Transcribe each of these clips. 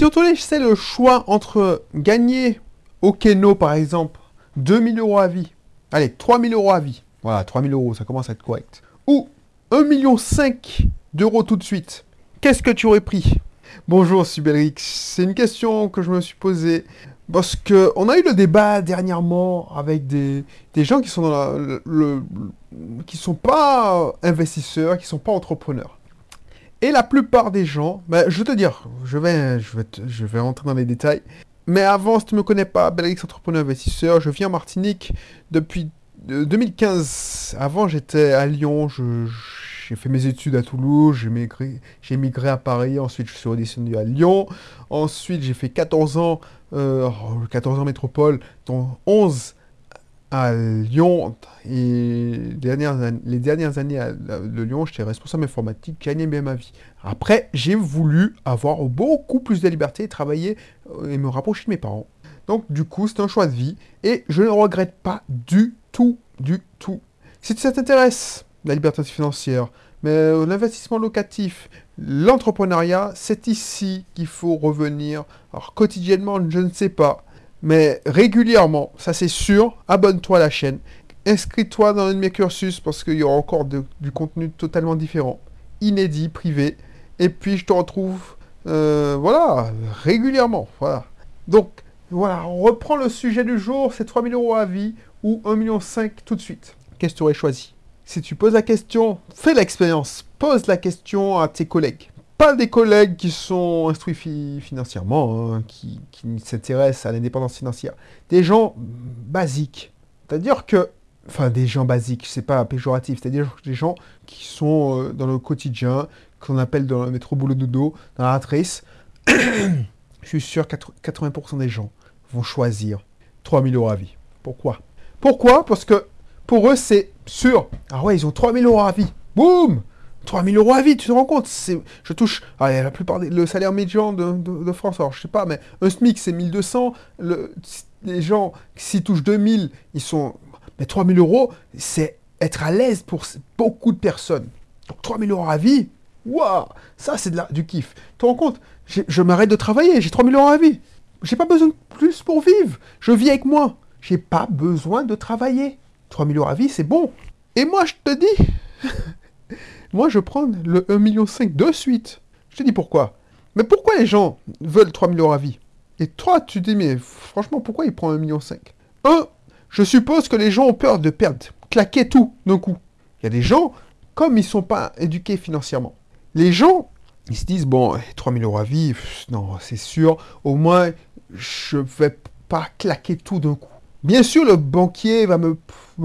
Si on te laissait le choix entre gagner au Keno, par exemple, 2000 euros à vie, allez, 3000 euros à vie, voilà, 3000 euros, ça commence à être correct, ou 1,5 million d'euros tout de suite, qu'est-ce que tu aurais pris? Bonjour, Subelrix. C'est une question que je me suis posée. Parce que on a eu le débat dernièrement avec des, gens qui sont dans le, qui sont pas investisseurs, qui sont pas entrepreneurs. Et la plupart des gens, ben, je vais te dire, je vais, je vais, je vais rentrer dans les détails. Mais avant, si tu ne me connais pas, Belrix Entrepreneur Investisseur, je viens en Martinique depuis 2015. Avant, j'étais à Lyon, j'ai fait mes études à Toulouse, j'ai migré, migré, à Paris, ensuite je suis redescendu à Lyon. Ensuite, j'ai fait 14 ans, 14 ans métropole, dont 11 à Lyon. Et les dernières, les dernières années de Lyon, j'étais responsable informatique, gagné bien ma vie. Après, j'ai voulu avoir beaucoup plus de liberté, travailler euh, et me rapprocher de mes parents. Donc, du coup, c'est un choix de vie et je ne regrette pas du tout, du tout. Si ça t'intéresse, la liberté financière, mais euh, l'investissement locatif, l'entrepreneuriat, c'est ici qu'il faut revenir. Alors quotidiennement, je ne sais pas, mais régulièrement, ça c'est sûr, abonne-toi à la chaîne, inscris-toi dans un de mes cursus parce qu'il y aura encore du contenu totalement différent, inédit, privé, et puis je te retrouve, euh, voilà, régulièrement, voilà. Donc, voilà, le sujet du jour, c'est 3000 euros à vie ou 1,5 million tout de suite. Qu'est-ce que tu aurais choisi? Si tu poses la question, fais l'expérience, pose la question à tes collègues. Pas des collègues qui sont instruits financièrement, hein, qui, s'intéressent à l'indépendance financière. Des gens basiques. C'est-à-dire que, enfin des gens basiques, c'est pas péjoratif, c'est-à-dire des gens qui sont euh, dans le quotidien, qu'on appelle dans le métro boulot dodo, dans la ratrice. Je suis sûr que 80% des gens vont choisir 3000 euros à vie. Pourquoi? Pourquoi? Parce que pour eux, c'est sûr. Ah ouais, ils ont 3000 euros à vie. Boum 3000 euros à vie, tu te rends compte Je touche, ah, la plupart des, le salaire médian de, France, alors je sais pas, mais un SMIC c'est 1200, le, les gens s'ils touchent 2000, ils sont, mais 3000 euros, c'est être à l'aise pour beaucoup de personnes. Donc 3000 euros à vie, waouh, ça c'est du kiff. Tu te rends compte Je m'arrête de travailler, j'ai 3000 euros à vie. J'ai pas besoin de plus pour vivre. Je vis avec moi. J'ai pas besoin de travailler. 3000 euros à vie, c'est bon. Et moi, je te dis, moi, je prends le 1,5 million de suite. Je te dis pourquoi. Mais pourquoi les gens veulent 3000 euros à vie? Et toi, tu te dis, mais franchement, pourquoi ils prennent 1,5 million Un, je suppose que les gens ont peur de perdre, claquer tout d'un coup. Il y a des gens, comme ils ne sont pas éduqués financièrement, les gens, ils se disent, bon, 3000 euros à vie, non, c'est sûr, au moins, je vais pas claquer tout d'un coup. Bien sûr, le banquier va me,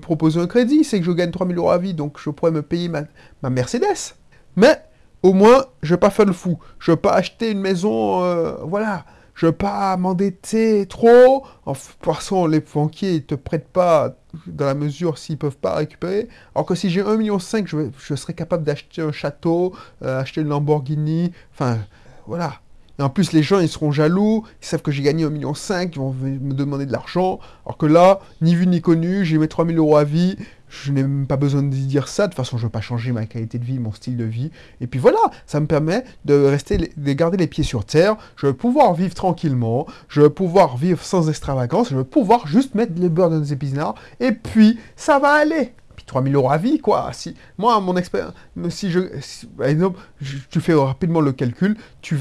proposer un crédit, c'est que je gagne 3000 euros à vie, donc je pourrais me payer ma, Mercedes. Mais au moins, je vais pas faire le fou. Je vais pas acheter une maison, euh, voilà. Je vais pas m'endetter trop. En façon, les banquiers ne te prêtent pas dans la mesure s'ils peuvent pas récupérer. Alors que si j'ai 1,5 million, je, je serais capable d'acheter un château, euh, acheter une Lamborghini. Enfin, voilà. Et en plus, les gens, ils seront jaloux, ils savent que j'ai gagné 1,5 million, ils vont me demander de l'argent. Alors que là, ni vu ni connu, j'ai mes 3000 euros à vie, je n'ai même pas besoin de dire ça. De toute façon, je ne veux pas changer ma qualité de vie, mon style de vie. Et puis voilà, ça me permet de rester, de garder les pieds sur terre. Je vais pouvoir vivre tranquillement, je vais pouvoir vivre sans extravagance, je vais pouvoir juste mettre les beurres dans des épinards. Et puis, ça va aller. Puis 3000 euros à vie, quoi. Si, moi, mon expérience, si je, par exemple, tu fais rapidement le calcul, tu,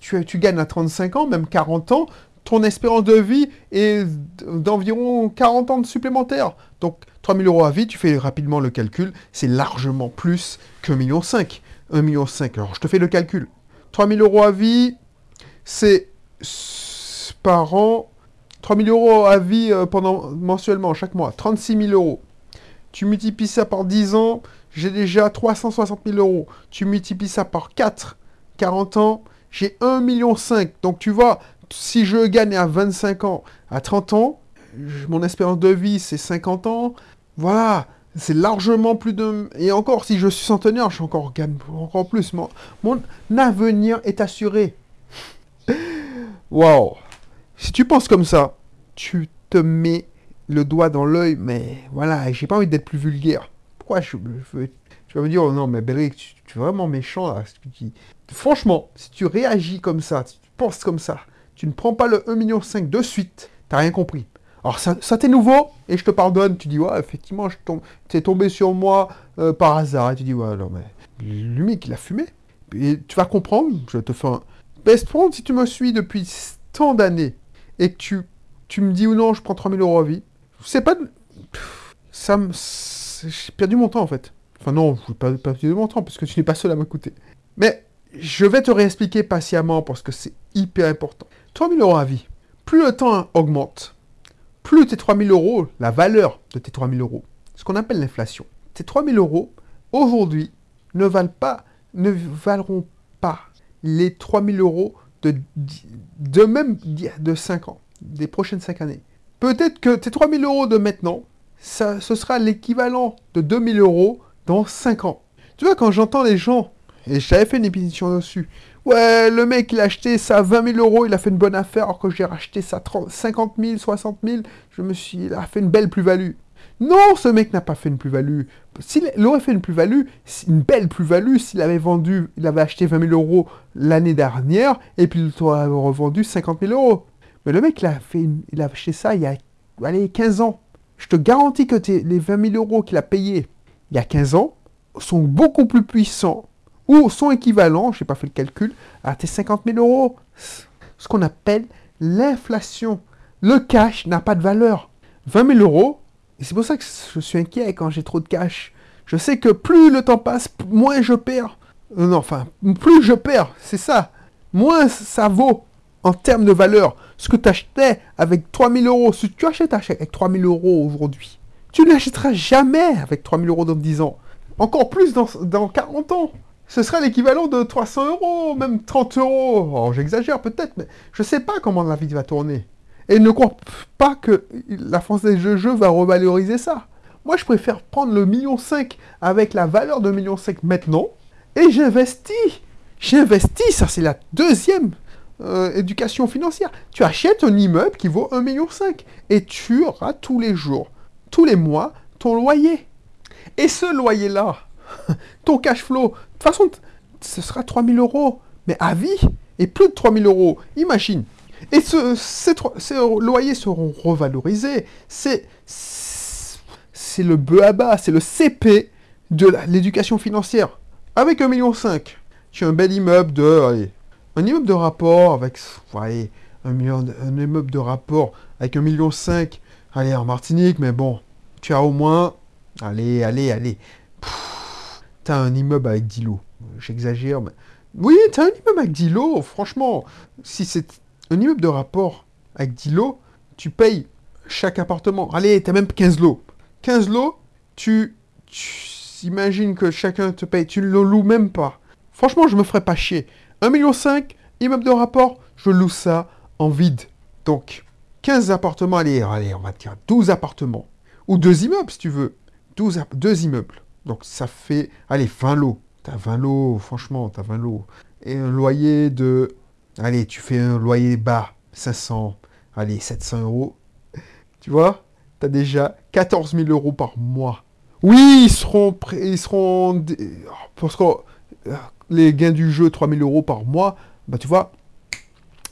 tu, gagnes à 35 ans, même 40 ans, ton espérance de vie est d'environ 40 ans de supplémentaire. Donc 3000 euros à vie, tu fais rapidement le calcul, c'est largement plus qu'un million 5. 1 million 5. Alors je te fais le calcul. 3000 euros à vie, c'est par an, 3000 euros à vie euh, pendant, mensuellement, chaque mois, 36 000 euros. Tu multiplies ça par 10 ans, j'ai déjà 360 000 euros. Tu multiplies ça par 4, 40 ans, j'ai 1,5 million. Donc tu vois, si je gagne à 25 ans, à 30 ans, mon espérance de vie c'est 50 ans. Voilà, c'est largement plus de... Et encore, si je suis centenaire, je suis encore, encore plus. Mon, mon avenir est assuré. Waouh Si tu penses comme ça, tu te mets le doigt dans l'œil, mais voilà, j'ai pas envie d'être plus vulgaire. Pourquoi je, veux... Tu vas me dire, oh non, mais Belric, tu, es vraiment méchant là. Franchement, si tu réagis comme ça, penses comme ça. Tu ne prends pas le 1,5 million de suite. T'as rien compris. Alors ça, ça t'est nouveau et je te pardonne. Tu dis ouais effectivement t'es tombé sur moi euh, par hasard et tu dis ouais non mais le mec il a fumé. Et tu vas comprendre. Je te fais un best friend si tu me suis depuis tant d'années et que tu tu me dis ou non je prends 3000 euros à vie. C'est pas ça me j'ai perdu mon temps en fait. Enfin non, je n'ai pas perdu mon temps parce que tu n'es pas seul à m'écouter. Mais je vais te réexpliquer patiemment parce que c'est hyper important. 3000 euros à vie. Plus le temps augmente, plus tes 3000 euros, la valeur de tes 3000 euros, ce qu'on appelle l'inflation, tes 3000 euros, aujourd'hui, ne valent pas, ne valeront pas les 3000 euros de, de même de 5 ans, des prochaines 5 années. Peut-être que tes 3000 euros de maintenant, ça, ce sera l'équivalent de 2000 euros dans 5 ans. Tu vois, quand j'entends les gens, et j'avais fait une émission dessus, ouais, le mec, il a acheté ça à 20 000 euros, il a fait une bonne affaire, alors que j'ai racheté ça 30, 50 000, 60 000, je me suis, il a fait une belle plus-value. Non, ce mec n'a pas fait une plus-value. S'il aurait fait une plus-value, une belle plus-value, s'il avait vendu, il avait acheté 20 000 euros l'année dernière, et puis il aurait revendu 50 000 euros. Mais le mec, il a, fait il a acheté ça il y a allez, 15 ans. Je te garantis que les 20 000 euros qu'il a payés il y a 15 ans sont beaucoup plus puissants ou sont équivalents, je n'ai pas fait le calcul, à tes 50 000 euros. Ce qu'on appelle l'inflation. Le cash n'a pas de valeur. 20 000 euros, et c'est pour ça que je suis inquiet quand j'ai trop de cash. Je sais que plus le temps passe, moins je perds. Euh, non, enfin, plus je perds, c'est ça. Moins ça vaut en termes de valeur. Ce que tu achetais avec 3 000 euros, si tu achètes avec 3 000 euros aujourd'hui, tu n'achèteras jamais avec 3 000 euros dans 10 ans. Encore plus dans 40 ans ce serait l'équivalent de 300 euros, même 30 euros. Oh, j'exagère peut-être, mais je ne sais pas comment la vie va tourner. Et ne crois pas que la Française de jeu va revaloriser ça. Moi, je préfère prendre le million 5 avec la valeur de million 5 maintenant, et j'investis. J'investis, ça c'est la deuxième euh, éducation financière. Tu achètes un immeuble qui vaut 1,5 million et tu auras tous les jours, tous les mois, ton loyer. Et ce loyer-là, ton cash flow, de toute façon, ce sera 3000 euros, mais à vie, et plus de 3000 euros. Imagine. Et ce, ces, loyers seront revalorisés. C'est le bas, c'est le CP de l'éducation financière. Avec 1,5 million, tu as un bel immeuble de... Allez, un immeuble de rapport avec... Un, million, un immeuble de rapport avec 1,5 million. Allez, en Martinique, mais bon, tu as au moins... Allez, allez, allez un immeuble avec 10 lots. J'exagère, mais... Oui, t'as un immeuble avec 10 lots, franchement. Si c'est un immeuble de rapport avec 10 lots, tu payes chaque appartement. Allez, t'as même 15 lots. 15 lots, tu, tu imagines que chacun te paye. Tu ne le loues même pas. Franchement, je me ferais pas chier. 1,5 million, immeuble de rapport, je loue ça en vide. Donc, 15 appartements, allez, allez, on va dire 12 appartements. Ou deux immeubles, si tu veux. 12, deux immeubles. Donc ça fait, allez, 20 lots. T'as 20 lots, franchement, t'as 20 lots. Et un loyer de, allez, tu fais un loyer bas, 500, allez, 700 euros. Tu vois, t'as déjà 14 000 euros par mois. Oui, ils seront, ils seront, parce que euh, les gains du jeu, 3 000 euros par mois, bah tu vois,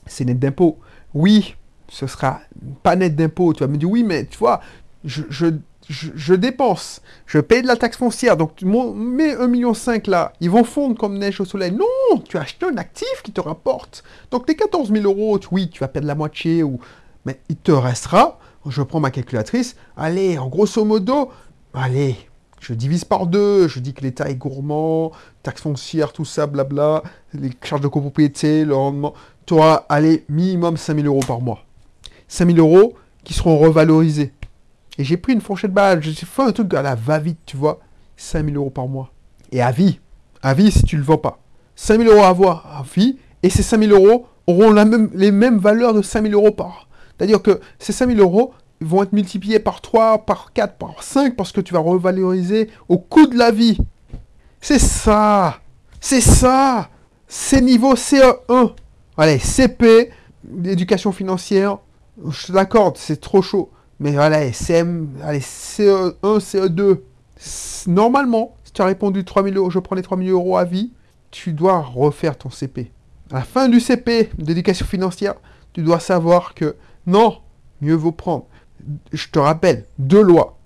c'est net d'impôt. Oui, ce sera pas net d'impôt. Tu vas me dire, oui, mais tu vois, je, dépense, je paye de la taxe foncière, donc tu mets 1,5 million là, ils vont fondre comme neige au soleil. Non, tu as acheté un actif qui te rapporte. Donc tes 14 000 euros, oui, tu vas perdre la moitié, ou... mais il te restera, je prends ma calculatrice, allez, en grosso modo, allez, je divise par deux, je dis que l'État est gourmand, taxe foncière, tout ça, blabla, les charges de copropriété, le rendement, tu auras, allez, minimum 5 000 euros par mois. 5 000 euros qui seront revalorisés. Et j'ai pris une fourchette balle, j'ai fait un truc à la va-vite, tu vois. 5000 euros par mois. Et à vie. À vie si tu ne le vends pas. 5000 euros à avoir à vie. Et ces 5000 euros auront la même, les mêmes valeurs de 5000 euros par. C'est-à-dire que ces 5000 euros vont être multipliés par 3, par 4, par 5, parce que tu vas revaloriser au coût de la vie. C'est ça. C'est ça. C'est niveau CE1. Allez, CP, l'éducation financière, je t'accorde, c'est trop chaud. Mais voilà, CM, allez, CE1, CE2. Normalement, si tu as répondu 3000 euros, je prends les 3000 euros à vie, tu dois refaire ton CP. à la fin du CP d'éducation financière, tu dois savoir que non, mieux vaut prendre. Je te rappelle, deux lois.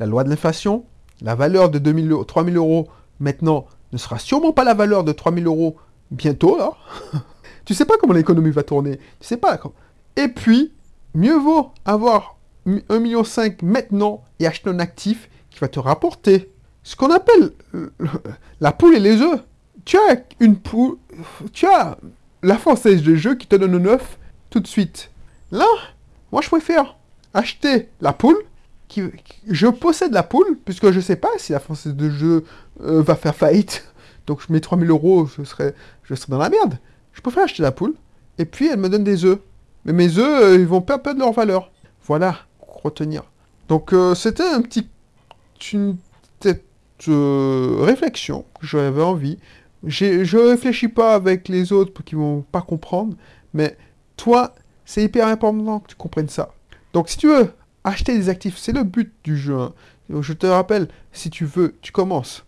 La loi de l'inflation, la valeur de 2000 euros, 3000 euros maintenant ne sera sûrement pas la valeur de 3000 euros bientôt, là. tu sais pas comment l'économie va tourner. Tu sais pas. Et puis, mieux vaut avoir 1,5 million maintenant et acheter un actif qui va te rapporter ce qu'on appelle euh, la poule et les œufs. Tu as une poule, tu as la française de jeu qui te donne un œuf tout de suite. Là, moi je préfère acheter la poule. Je possède la poule, puisque je ne sais pas si la française de jeu euh, va faire faillite. Donc je mets 3000 euros, je serais, je dans la merde. Je préfère acheter la poule, et puis elle me donne des œufs. Mais mes œufs, euh, ils vont perdre leur valeur. Voilà, retenir. Donc euh, c'était un petit, une petite réflexion que j'avais envie. Je réfléchis pas avec les autres qui vont pas comprendre, mais toi, c'est hyper important que tu comprennes ça. Donc si tu veux acheter des actifs, c'est le but du jeu. Hein. Je te rappelle, si tu veux, tu commences.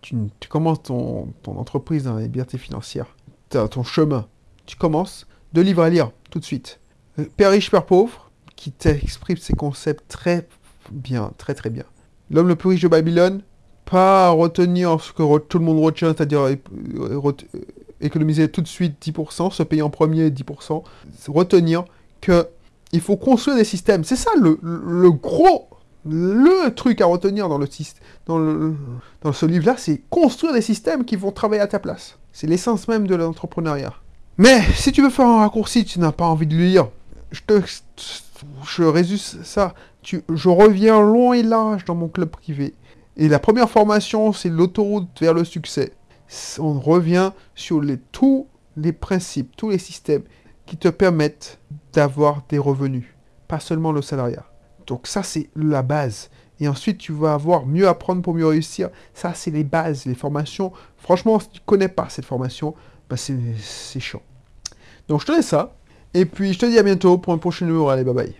Tu, commences ton, entreprise dans la liberté financière, ton chemin. Tu commences de livre à lire, tout de suite. Euh, Père riche, Père pauvre, qui t'exprime ces concepts très bien, très très bien. L'homme le plus riche de Babylone, pas retenir ce que tout le monde retient, c'est-à-dire économiser tout de suite 10%, se payer en premier 10%, retenir que il faut construire des systèmes. C'est ça le, gros, le truc à retenir dans, le, dans, le, dans ce livre-là, c'est construire des systèmes qui vont travailler à ta place. C'est l'essence même de l'entrepreneuriat. Mais si tu veux faire un raccourci, tu n'as pas envie de lire, je te je résume ça. Je reviens long et large dans mon club privé. Et la première formation, c'est l'autoroute vers le succès. On revient sur les, tous les principes, tous les systèmes qui te permettent d'avoir des revenus, pas seulement le salariat. Donc ça, c'est la base. Et ensuite, tu vas avoir mieux apprendre pour mieux réussir. Ça, c'est les bases, les formations. Franchement, si tu ne connais pas cette formation, bah c'est chaud. Donc je te laisse ça. Et puis je te dis à bientôt pour un prochain numéro. Allez, bye bye.